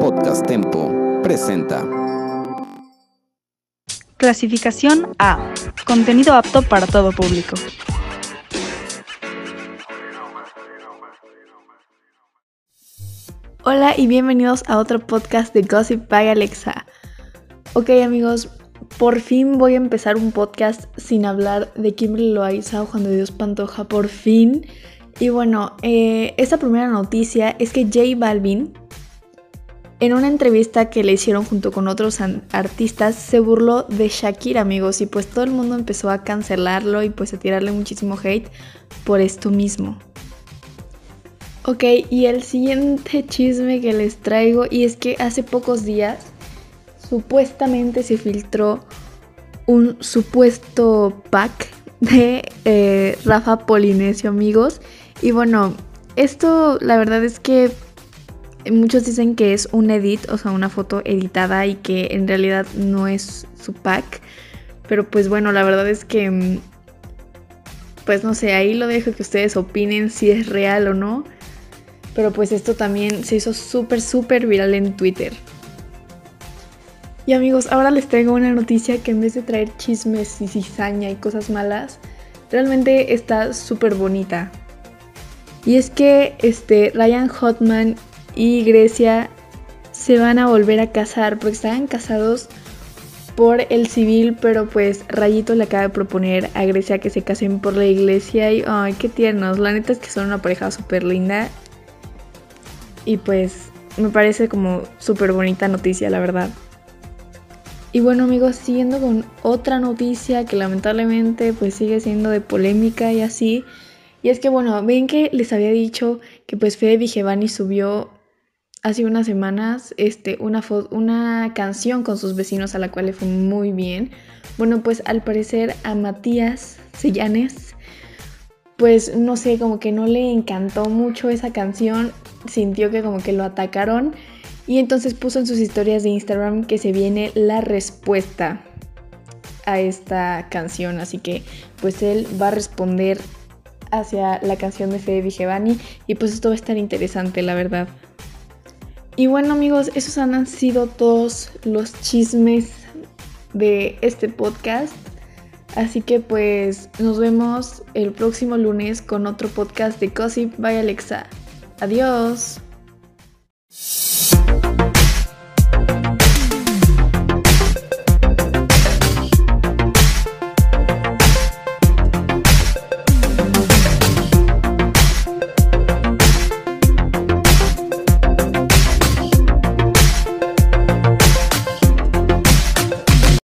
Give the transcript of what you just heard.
Podcast Tempo presenta. Clasificación A. Contenido apto para todo público. Hola y bienvenidos a otro podcast de Gossip by Alexa. Ok amigos, por fin voy a empezar un podcast sin hablar de Kimberly Loaiza o Juan de Dios Pantoja, por fin. Y bueno, eh, esta primera noticia es que J Balvin, en una entrevista que le hicieron junto con otros artistas, se burló de Shakira, amigos, y pues todo el mundo empezó a cancelarlo y pues a tirarle muchísimo hate por esto mismo. Ok, y el siguiente chisme que les traigo, y es que hace pocos días supuestamente se filtró un supuesto pack de eh, Rafa Polinesio, amigos. Y bueno, esto la verdad es que muchos dicen que es un edit, o sea, una foto editada y que en realidad no es su pack. Pero pues bueno, la verdad es que... Mm, pues no sé, ahí lo dejo que ustedes opinen si es real o no. Pero pues esto también se hizo súper, súper viral en Twitter. Y amigos, ahora les traigo una noticia que en vez de traer chismes y cizaña y cosas malas, realmente está súper bonita. Y es que este, Ryan Hotman y Grecia se van a volver a casar porque estaban casados por el civil, pero pues Rayito le acaba de proponer a Grecia que se casen por la iglesia y ay, qué tiernos. La neta es que son una pareja súper linda y pues me parece como súper bonita noticia, la verdad. Y bueno amigos, siguiendo con otra noticia que lamentablemente pues sigue siendo de polémica y así. Y es que bueno, ven que les había dicho que pues Fede Vigevani subió hace unas semanas este, una, una canción con sus vecinos a la cual le fue muy bien. Bueno, pues al parecer a Matías Sellanes pues no sé, como que no le encantó mucho esa canción, sintió que como que lo atacaron y entonces puso en sus historias de Instagram que se viene la respuesta a esta canción, así que pues él va a responder hacia la canción de Fede Vigevani y pues esto va a estar interesante, la verdad. Y bueno amigos, esos han sido todos los chismes de este podcast. Así que pues nos vemos el próximo lunes con otro podcast de Gossip by Alexa. Adiós.